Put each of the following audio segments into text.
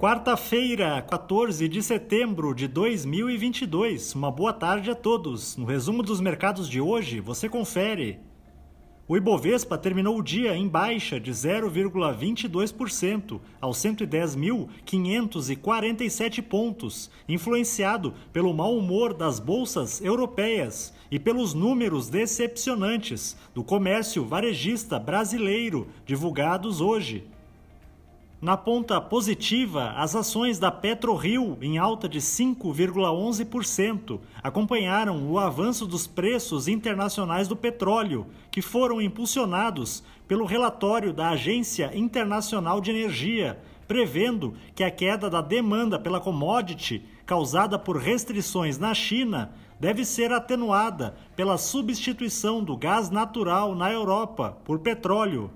Quarta-feira, 14 de setembro de 2022. Uma boa tarde a todos. No resumo dos mercados de hoje, você confere. O Ibovespa terminou o dia em baixa de 0,22% aos 110.547 pontos, influenciado pelo mau humor das bolsas europeias e pelos números decepcionantes do comércio varejista brasileiro divulgados hoje. Na ponta positiva, as ações da PetroRio, em alta de 5,11%, acompanharam o avanço dos preços internacionais do petróleo, que foram impulsionados pelo relatório da Agência Internacional de Energia, prevendo que a queda da demanda pela commodity, causada por restrições na China, deve ser atenuada pela substituição do gás natural na Europa por petróleo.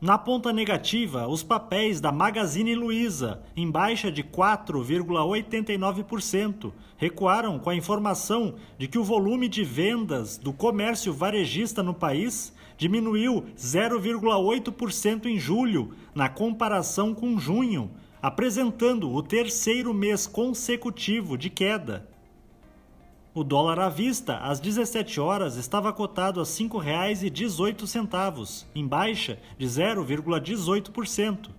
Na ponta negativa, os papéis da Magazine Luiza, em baixa de 4,89%, recuaram com a informação de que o volume de vendas do comércio varejista no país diminuiu 0,8% em julho, na comparação com junho, apresentando o terceiro mês consecutivo de queda. O dólar à vista, às 17 horas, estava cotado a R$ 5,18, em baixa de 0,18%.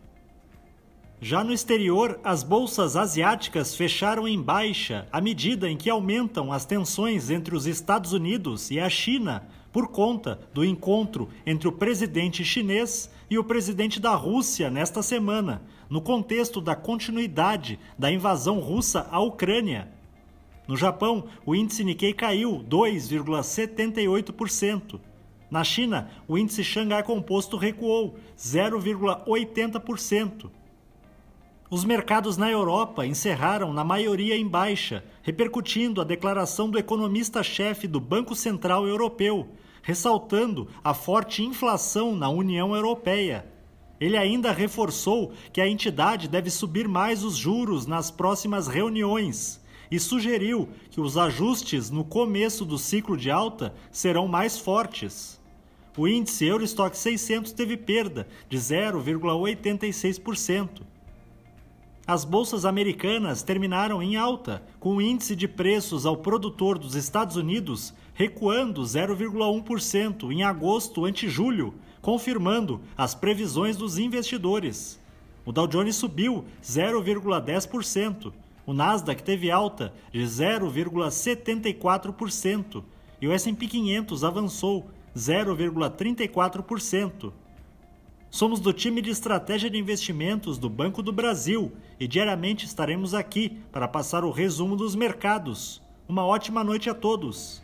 Já no exterior, as bolsas asiáticas fecharam em baixa à medida em que aumentam as tensões entre os Estados Unidos e a China por conta do encontro entre o presidente chinês e o presidente da Rússia nesta semana, no contexto da continuidade da invasão russa à Ucrânia no Japão, o índice Nikkei caiu 2,78%. Na China, o índice Xangai Composto recuou 0,80%. Os mercados na Europa encerraram na maioria em baixa, repercutindo a declaração do economista-chefe do Banco Central Europeu, ressaltando a forte inflação na União Europeia. Ele ainda reforçou que a entidade deve subir mais os juros nas próximas reuniões e sugeriu que os ajustes no começo do ciclo de alta serão mais fortes. O índice Eurostock 600 teve perda de 0,86%. As bolsas americanas terminaram em alta, com o índice de preços ao produtor dos Estados Unidos recuando 0,1% em agosto ante julho, confirmando as previsões dos investidores. O Dow Jones subiu 0,10%, o Nasdaq teve alta de 0,74% e o S&P 500 avançou 0,34%. Somos do time de estratégia de investimentos do Banco do Brasil e diariamente estaremos aqui para passar o resumo dos mercados. Uma ótima noite a todos.